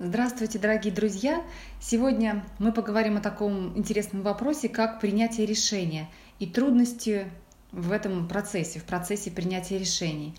Здравствуйте, дорогие друзья! Сегодня мы поговорим о таком интересном вопросе, как принятие решения и трудности в этом процессе, в процессе принятия решений.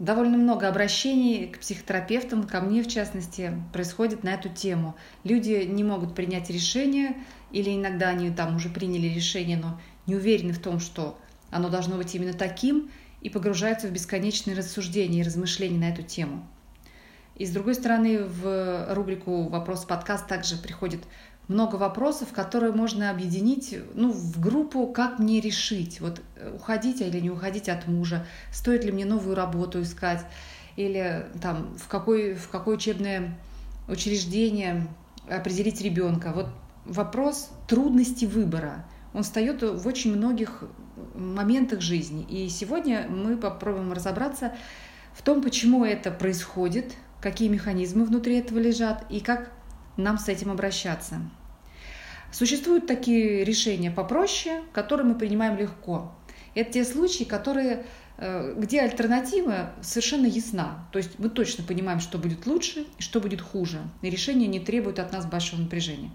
Довольно много обращений к психотерапевтам, ко мне в частности, происходит на эту тему. Люди не могут принять решение, или иногда они там уже приняли решение, но не уверены в том, что оно должно быть именно таким, и погружаются в бесконечные рассуждения и размышления на эту тему. И с другой стороны, в рубрику «Вопрос-подкаст» также приходит много вопросов, которые можно объединить ну, в группу «Как мне решить?» Вот э, уходить или не уходить от мужа, стоит ли мне новую работу искать, или там, в, какой, в какое учебное учреждение определить ребенка. Вот вопрос трудности выбора. Он встает в очень многих моментах жизни. И сегодня мы попробуем разобраться в том, почему это происходит, какие механизмы внутри этого лежат и как нам с этим обращаться. Существуют такие решения попроще, которые мы принимаем легко. Это те случаи, которые, э, где альтернатива совершенно ясна. То есть мы точно понимаем, что будет лучше и что будет хуже. И решения не требуют от нас большого напряжения.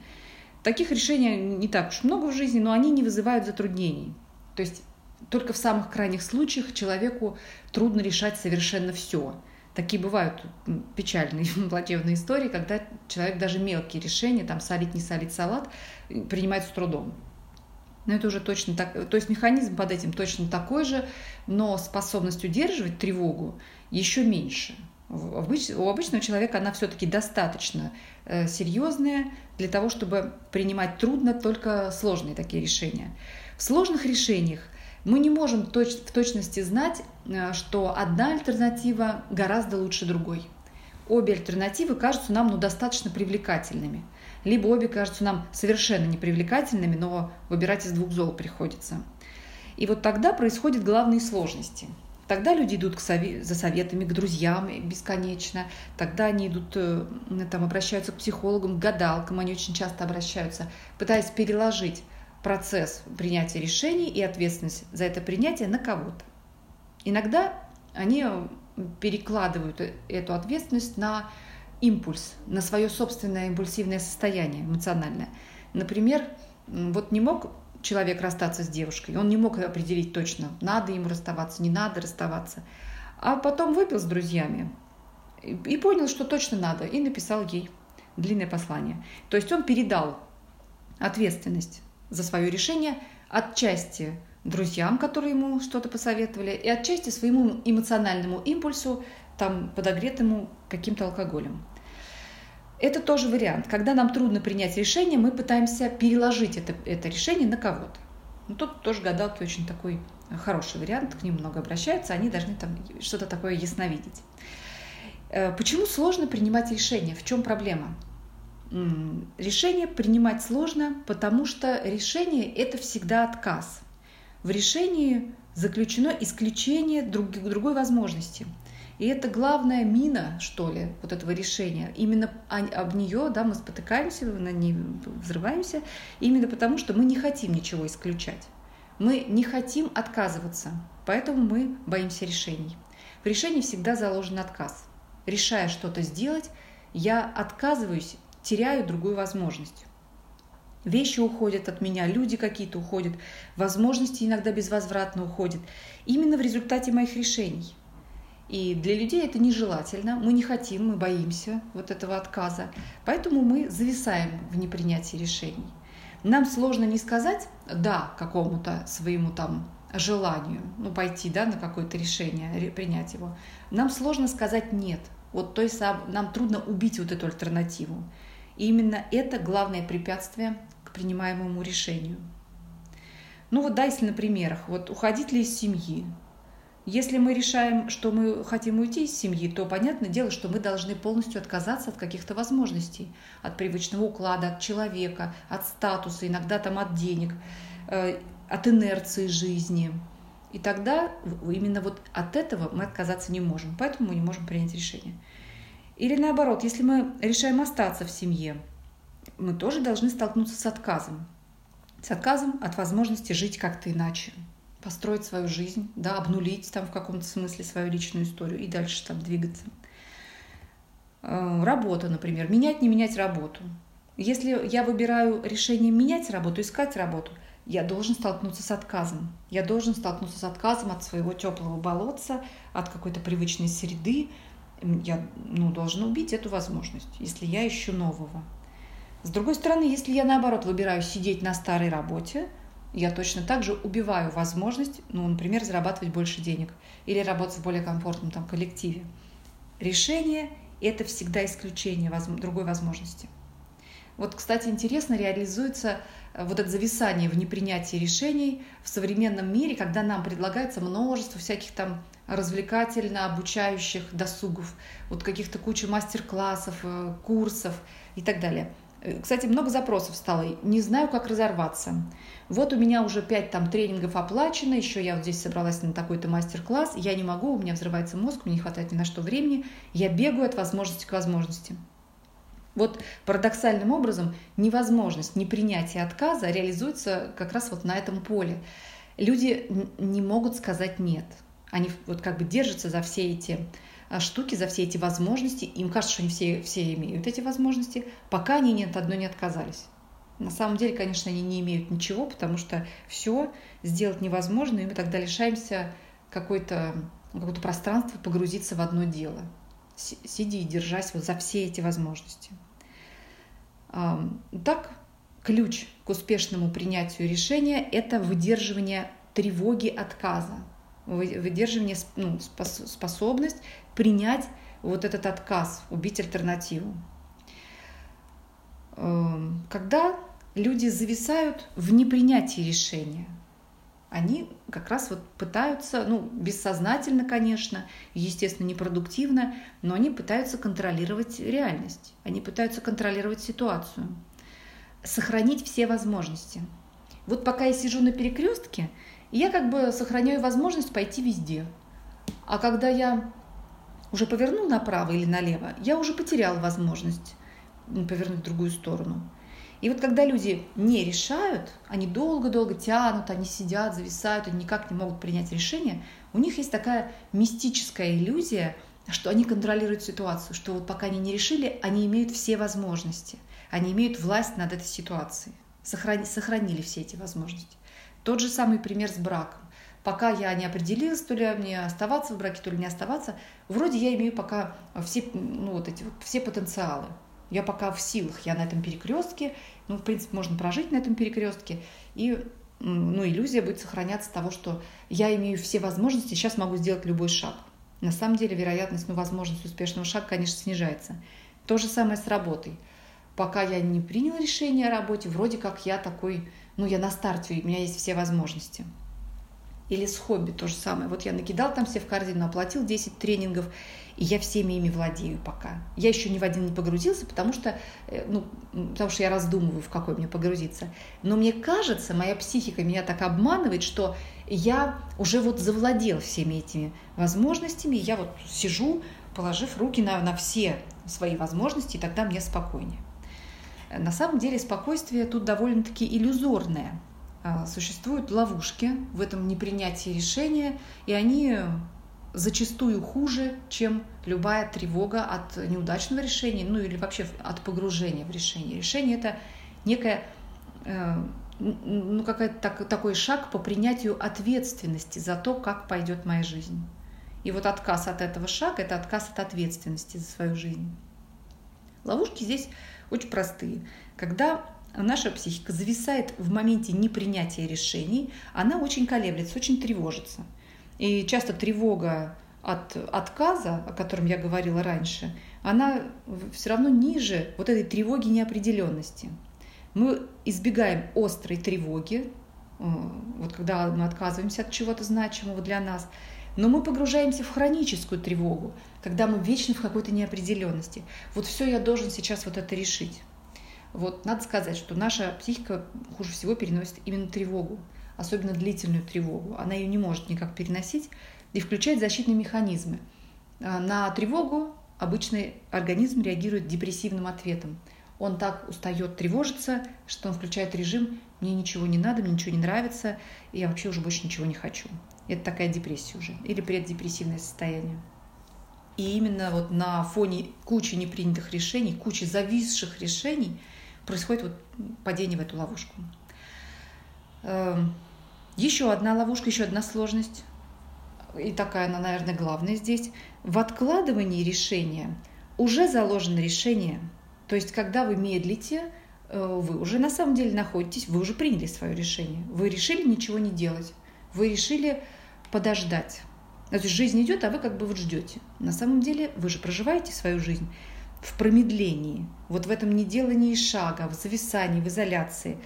Таких решений не так уж много в жизни, но они не вызывают затруднений. То есть только в самых крайних случаях человеку трудно решать совершенно все – Такие бывают печальные, плачевные истории, когда человек даже мелкие решения, там солить, не солить салат, принимает с трудом. Но это уже точно так, то есть механизм под этим точно такой же, но способность удерживать тревогу еще меньше. У обычного человека она все-таки достаточно э, серьезная для того, чтобы принимать трудно только сложные такие решения. В сложных решениях мы не можем точ в точности знать, э, что одна альтернатива гораздо лучше другой. Обе альтернативы кажутся нам ну, достаточно привлекательными. Либо обе кажутся нам совершенно непривлекательными, но выбирать из двух зол приходится. И вот тогда происходят главные сложности. Тогда люди идут к сове- за советами к друзьям бесконечно. Тогда они идут, э, там, обращаются к психологам, к гадалкам. Они очень часто обращаются, пытаясь переложить процесс принятия решений и ответственность за это принятие на кого-то. Иногда они перекладывают эту ответственность на импульс, на свое собственное импульсивное состояние эмоциональное. Например, вот не мог человек расстаться с девушкой, он не мог определить точно, надо ему расставаться, не надо расставаться. А потом выпил с друзьями и понял, что точно надо, и написал ей длинное послание. То есть он передал ответственность за свое решение отчасти друзьям, которые ему что-то посоветовали, и отчасти своему эмоциональному импульсу, там, подогретому каким-то алкоголем. Это тоже вариант. Когда нам трудно принять решение, мы пытаемся переложить это, это решение на кого-то. Ну, тут тоже гадалки очень такой хороший вариант, к ним много обращаются, они должны там что-то такое ясновидеть. Э, почему сложно принимать решения? В чем проблема? Решение принимать сложно, потому что решение – это всегда отказ. В решении заключено исключение друг, другой возможности. И это главная мина, что ли, вот этого решения. Именно об нее да, мы спотыкаемся, на ней взрываемся, именно потому, что мы не хотим ничего исключать. Мы не хотим отказываться, поэтому мы боимся решений. В решении всегда заложен отказ. Решая что-то сделать, я отказываюсь теряю другую возможность. Вещи уходят от меня, люди какие-то уходят, возможности иногда безвозвратно уходят. Именно в результате моих решений. И для людей это нежелательно. Мы не хотим, мы боимся вот этого отказа. Поэтому мы зависаем в непринятии решений. Нам сложно не сказать «да» какому-то своему там желанию, ну, пойти да, на какое-то решение, принять его. Нам сложно сказать «нет». Вот то есть нам трудно убить вот эту альтернативу. И именно это главное препятствие к принимаемому решению. Ну вот да, если на примерах, вот уходить ли из семьи. Если мы решаем, что мы хотим уйти из семьи, то понятное дело, что мы должны полностью отказаться от каких-то возможностей, от привычного уклада, от человека, от статуса, иногда там от денег, э, от инерции жизни. И тогда именно вот от этого мы отказаться не можем, поэтому мы не можем принять решение. Или наоборот, если мы решаем остаться в семье, мы тоже должны столкнуться с отказом. С отказом от возможности жить как-то иначе, построить свою жизнь, да, обнулить там в каком-то смысле свою личную историю и дальше там двигаться. Э, работа, например, менять, не менять работу. Если я выбираю решение менять работу, искать работу, я должен столкнуться с отказом. Я должен столкнуться с отказом от своего теплого болотца, от какой-то привычной среды. Я ну, должен убить эту возможность, если я ищу нового. С другой стороны, если я наоборот выбираю сидеть на старой работе, я точно так же убиваю возможность, ну, например, зарабатывать больше денег или работать в более комфортном там, коллективе. Решение – это всегда исключение другой возможности. Вот, кстати, интересно реализуется э, вот это зависание в непринятии решений в современном мире, когда нам предлагается множество всяких там развлекательно обучающих досугов, вот каких-то куча мастер-классов, э, курсов и так далее – Э, кстати, много запросов стало. Не знаю, как разорваться. Вот у меня уже пять там тренингов оплачено, еще я вот здесь собралась на такой-то мастер-класс, я не могу, у меня взрывается мозг, мне не хватает ни на что времени, я бегаю от возможности к возможности. Вот парадоксальным образом невозможность непринятия отказа реализуется как раз вот на этом поле. Люди не могут сказать «нет». Они вот как бы держатся за все эти а, штуки, за все эти возможности. Им кажется, что они все, все имеют эти возможности, пока они ни от одной не отказались. На самом деле, конечно, они не имеют ничего, потому что все сделать невозможно, и мы тогда лишаемся какой-то какого-то пространства погрузиться в одно дело, сидя и держась вот за все эти возможности. Так, ключ к успешному принятию решения – это выдерживание тревоги отказа, выдерживание, ну, способность принять вот этот отказ, убить альтернативу. Эм, когда люди зависают в непринятии решения, они как раз вот пытаются, ну, бессознательно, конечно, естественно, непродуктивно, но они пытаются контролировать реальность, они пытаются контролировать ситуацию, сохранить все возможности. Вот пока я сижу на перекрестке, я как бы сохраняю возможность пойти везде. А когда я уже повернул направо или налево, я уже потерял возможность повернуть в другую сторону. И вот когда люди не решают, они долго-долго тянут, они сидят, зависают, они никак не могут принять решение, у них есть такая мистическая иллюзия, что они контролируют ситуацию, что вот пока они не решили, они имеют все возможности, они имеют власть над этой ситуацией, сохранили, сохранили все эти возможности. Тот же самый пример с браком пока я не определилась, то ли мне оставаться в браке, то ли не оставаться, вроде я имею пока все, ну, вот эти вот, все потенциалы. Я пока в силах, я на этом перекрестке, ну, в принципе, можно прожить на этом перекрестке, и ну, иллюзия будет сохраняться того, что я имею все возможности, сейчас могу сделать любой шаг. На самом деле вероятность, ну, возможность успешного шага, конечно, снижается. То же самое с работой. Пока я не принял решение о работе, вроде как я такой, ну, я на старте, у меня есть все возможности. Или с хобби то же самое. Вот я накидал там все в корзину, оплатил 10 тренингов, и я всеми ими владею пока. Я еще ни в один не погрузился, потому что, э, ну, потому что я раздумываю, в какой мне погрузиться. Но мне кажется, моя психика меня так обманывает, что я уже вот завладел всеми этими возможностями, я вот сижу, положив руки на, на все свои возможности, и тогда мне спокойнее. На самом деле спокойствие тут довольно-таки иллюзорное – а, существуют ловушки в этом непринятии решения, и они зачастую хуже, чем любая тревога от неудачного решения, ну или вообще от погружения в решение. Решение это некая э, ну, какая-то так, такой шаг по принятию ответственности за то, как пойдет моя жизнь. И вот отказ от этого шага – это отказ от ответственности за свою жизнь. Ловушки здесь очень простые. Когда наша психика зависает в моменте непринятия решений, она очень колеблется, очень тревожится. И часто тревога от отказа, о котором я говорила раньше, она все равно ниже вот этой тревоги неопределенности. Мы избегаем острой тревоги, э, вот когда мы отказываемся от чего-то значимого для нас, но мы погружаемся в хроническую тревогу, когда мы вечно в какой-то неопределенности. Вот все я должен сейчас вот это решить. Вот надо сказать, что наша психика хуже всего переносит именно тревогу, особенно длительную тревогу. Она ее не может никак переносить и включает защитные механизмы. А, на тревогу обычный организм реагирует депрессивным ответом. Он так устает тревожиться, что он включает режим «мне ничего не надо, мне ничего не нравится, и я вообще уже больше ничего не хочу». Это такая депрессия уже, или преддепрессивное состояние. И именно вот на фоне кучи непринятых решений, кучи зависших решений происходит вот падение в эту ловушку. Эм, еще одна ловушка, еще одна сложность, и такая она, наверное, главная здесь. В откладывании решения уже заложено решение. То есть, когда вы медлите, э, вы уже на самом деле находитесь, вы уже приняли свое решение. Вы решили ничего не делать. Вы решили подождать. То есть жизнь идет, а вы как бы вот ждете. На самом деле вы же проживаете свою жизнь в промедлении, вот в этом неделании шага, в зависании, в изоляции.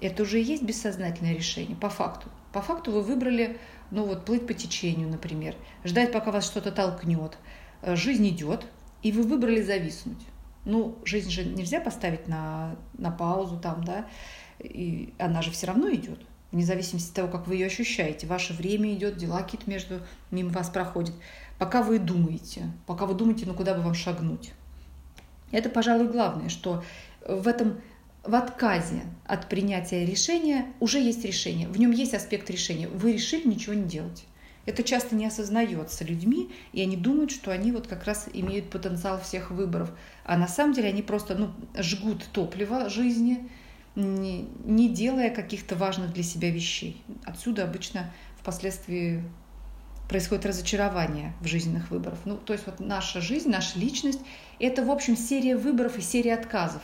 Это уже и есть бессознательное решение, по факту. По факту вы выбрали, ну вот, плыть по течению, например, ждать, пока вас что-то толкнет. Э, жизнь идет, и вы выбрали зависнуть. Ну, жизнь же нельзя поставить на, на паузу там, да, и она же все равно идет вне зависимости от того, как вы ее ощущаете. Ваше время идет, дела какие-то между мимо вас проходят. Пока вы думаете, пока вы думаете, ну куда бы вам шагнуть. Это, пожалуй, главное, что в этом в отказе от принятия решения уже есть решение, в нем есть аспект решения. Вы решили ничего не делать. Это часто не осознается людьми, и они думают, что они вот как раз имеют потенциал всех выборов. А на самом деле они просто ну, жгут топливо жизни, не, не делая каких-то важных для себя вещей. Отсюда обычно впоследствии происходит разочарование в жизненных выборах. Ну, то есть вот наша жизнь, наша личность – это, в общем, серия выборов и серия отказов,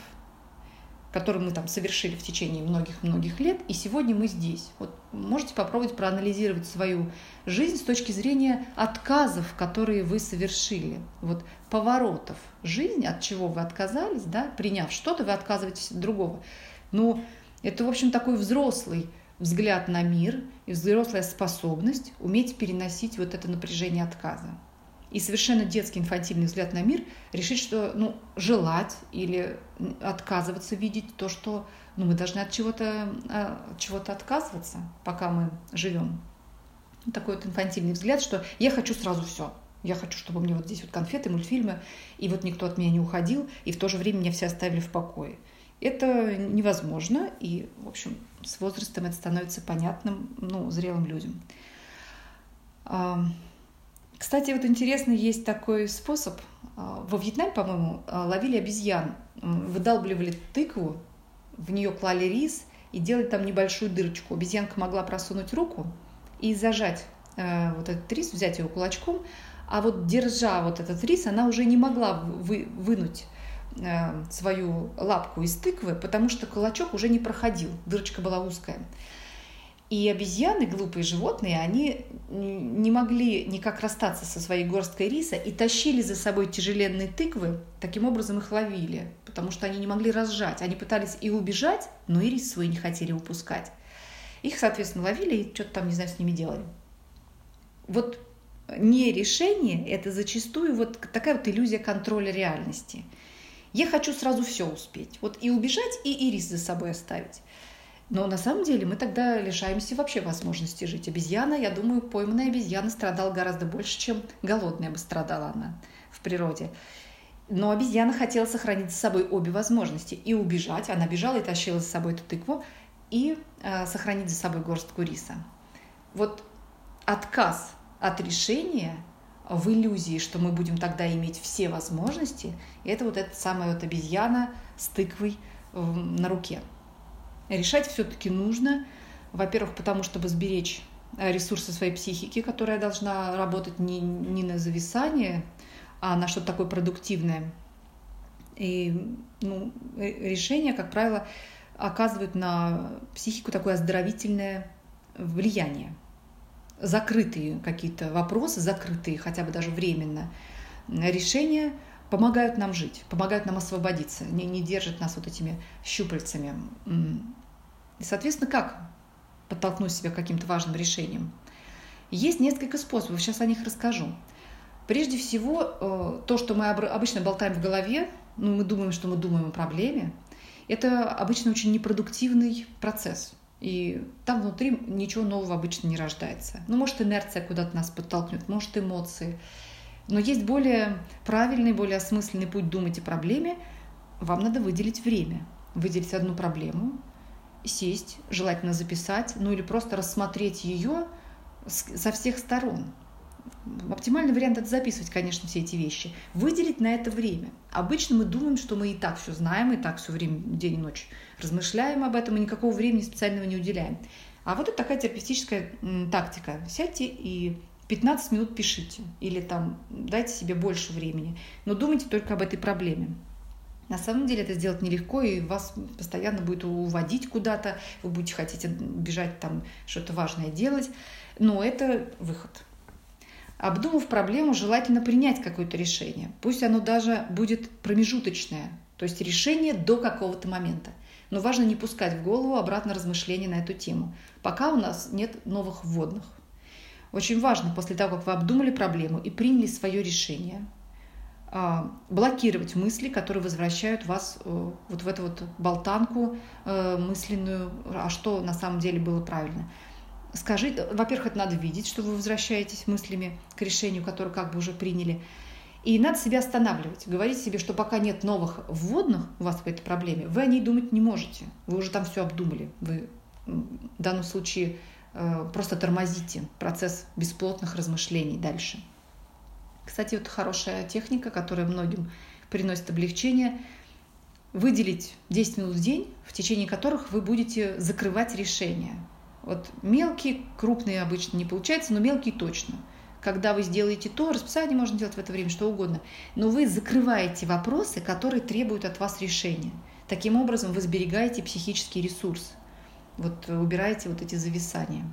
которые мы там совершили в течение многих-многих лет, и сегодня мы здесь. Вот можете попробовать проанализировать свою жизнь с точки зрения отказов, которые вы совершили, вот поворотов жизни, от чего вы отказались, да, приняв что-то, вы отказываетесь от другого. Но это, в общем, такой взрослый взгляд на мир и взрослая способность уметь переносить вот это напряжение отказа. И совершенно детский инфантильный взгляд на мир решить, что ну, желать или отказываться видеть то, что ну, мы должны от чего-то а, от чего отказываться, пока мы живем. Такой вот инфантильный взгляд, что я хочу сразу все. Я хочу, чтобы мне вот здесь вот конфеты, мультфильмы, и вот никто от меня не уходил, и в то же время меня все оставили в покое. Это невозможно, и, в общем, с возрастом это становится понятным ну, зрелым людям. Кстати, вот интересно, есть такой способ. А, во Вьетнаме, по-моему, а, ловили обезьян, выдалбливали тыкву, в нее клали рис и делали там небольшую дырочку. Обезьянка могла просунуть руку и зажать э, вот этот рис, взять его кулачком, а вот держа вот этот рис, она уже не могла вы, вынуть свою лапку из тыквы, потому что кулачок уже не проходил, дырочка была узкая. И обезьяны, глупые животные, они не могли никак расстаться со своей горсткой риса и тащили за собой тяжеленные тыквы, таким образом их ловили, потому что они не могли разжать. Они пытались и убежать, но и рис свой не хотели упускать. Их, соответственно, ловили и что-то там, не знаю, с ними делали. Вот не решение – это зачастую вот такая вот иллюзия контроля реальности – я хочу сразу все успеть. Вот и убежать, и ирис за собой оставить. Но на самом деле мы тогда лишаемся вообще возможности жить. Обезьяна, я думаю, пойманная обезьяна страдала гораздо больше, чем голодная бы страдала она в природе. Но обезьяна хотела сохранить за собой обе возможности. И убежать, она бежала и тащила за собой эту тыкву, и э, сохранить за собой горстку риса. Вот отказ от решения в иллюзии, что мы будем тогда иметь все возможности, это вот эта самая вот обезьяна с тыквой на руке. Решать все-таки нужно, во-первых, потому чтобы сберечь э, ресурсы своей психики, которая должна работать не, не на зависание, а на что-то такое продуктивное. И ну, решения, как правило, оказывают на психику такое оздоровительное влияние закрытые какие-то вопросы, закрытые хотя бы даже временно решения помогают нам жить, помогают нам освободиться, не, не держат нас вот этими щупальцами. И, соответственно, как подтолкнуть себя к каким-то важным решениям? Есть несколько способов, сейчас о них расскажу. Прежде всего, э, то, что мы обычно болтаем в голове, ну, мы думаем, что мы думаем о проблеме, это обычно очень непродуктивный процесс – и там внутри ничего нового обычно не рождается. Ну, может, инерция куда-то нас подтолкнет, может, эмоции. Но есть более правильный, более осмысленный путь думать о проблеме. Вам надо выделить время. Выделить одну проблему, сесть, желательно записать, ну или просто рассмотреть ее со всех сторон. Оптимальный вариант это записывать, конечно, все эти вещи. Выделить на это время. Обычно мы думаем, что мы и так все знаем, и так все время, день и ночь размышляем об этом, и никакого времени специального не уделяем. А вот это такая терапевтическая тактика. Сядьте и 15 минут пишите. Или там дайте себе больше времени. Но думайте только об этой проблеме. На самом деле это сделать нелегко, и вас постоянно будет уводить куда-то, вы будете хотеть бежать там что-то важное делать, но это выход. Обдумав проблему, желательно принять какое-то решение. Пусть оно даже будет промежуточное, то есть решение до какого-то момента. Но важно не пускать в голову обратно размышления на эту тему, пока у нас нет новых вводных. Очень важно после того, как вы обдумали проблему и приняли свое решение, а, блокировать мысли, которые возвращают вас э, вот в эту вот болтанку э, мысленную, а что на самом деле было правильно. Скажите, во-первых, это надо видеть, что вы возвращаетесь мыслями к решению, которое как бы уже приняли. И надо себя останавливать, говорить себе, что пока нет новых вводных у вас по этой проблеме, вы о ней думать не можете. Вы уже там все обдумали. Вы в данном случае э, просто тормозите процесс бесплотных размышлений дальше. Кстати, вот хорошая техника, которая многим приносит облегчение, выделить 10 минут в день, в течение которых вы будете закрывать решения. Вот мелкие, крупные обычно не получается, но мелкие точно. Когда вы сделаете то, расписание можно делать в это время, что угодно, но вы закрываете вопросы, которые требуют от вас решения. Таким образом вы сберегаете психический ресурс, вот убираете вот эти зависания.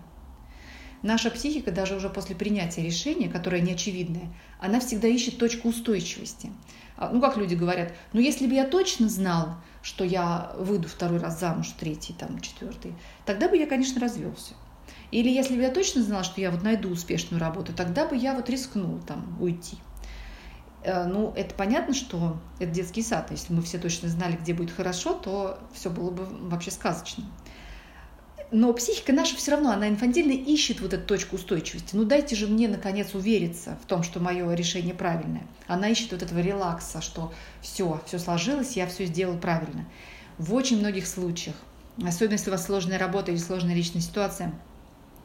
Наша психика, даже уже после принятия решения, которое неочевидное, она всегда ищет точку устойчивости. А, ну, как люди говорят, ну, если бы я точно знал, что я выйду второй раз замуж, третий, там, четвертый, тогда бы я, конечно, развелся. Или если бы я точно знал, что я вот найду успешную работу, тогда бы я вот рискнул там уйти. Э, ну, это понятно, что это детский сад. Если мы все точно знали, где будет хорошо, то все было бы вообще сказочно но психика наша все равно, она инфантильно ищет вот эту точку устойчивости. Ну дайте же мне, наконец, увериться в том, что мое решение правильное. Она ищет вот этого релакса, что все, все сложилось, я все сделал правильно. В очень многих случаях, особенно если у вас сложная работа или сложная личная ситуация,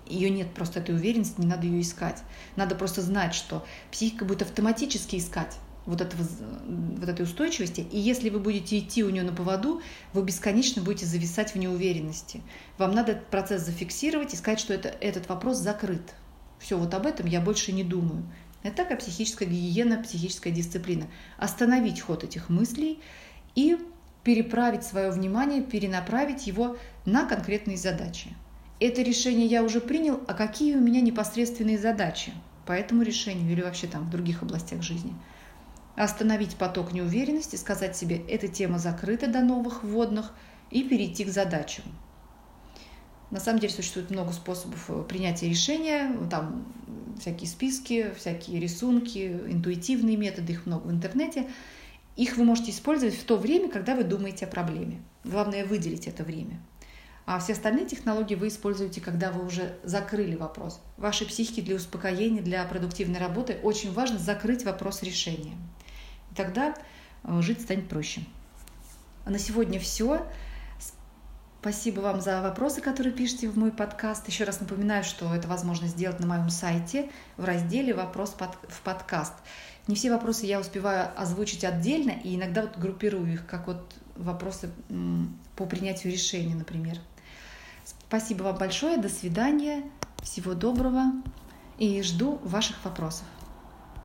ее нет просто этой уверенности, не надо ее искать. Надо просто знать, что психика будет автоматически искать вот, этого, вот этой устойчивости. И если вы будете идти у нее на поводу, вы бесконечно будете зависать в неуверенности. Вам надо этот процесс зафиксировать и сказать, что это, этот вопрос закрыт. Все, вот об этом я больше не думаю. Это такая психическая гигиена, психическая дисциплина. Остановить ход этих мыслей и переправить свое внимание, перенаправить его на конкретные задачи. Это решение я уже принял, а какие у меня непосредственные задачи по этому решению или вообще там в других областях жизни – остановить поток неуверенности, сказать себе, эта тема закрыта до новых вводных, и перейти к задачам. На самом деле существует много способов э, принятия решения, там всякие списки, всякие рисунки, интуитивные методы, их много в интернете. Их вы можете использовать в то время, когда вы думаете о проблеме. Главное выделить это время. А все остальные технологии вы используете, когда вы уже закрыли вопрос. Вашей психике для успокоения, для продуктивной работы очень важно закрыть вопрос решения. И тогда э, жить станет проще. А на сегодня все. Спасибо вам за вопросы, которые пишете в мой подкаст. Еще раз напоминаю, что это возможно сделать на моем сайте в разделе «Вопрос в подкаст». Не все вопросы я успеваю озвучить отдельно, и иногда вот группирую их, как вот вопросы по принятию решения, например. Спасибо вам большое, до свидания, всего доброго и жду ваших вопросов.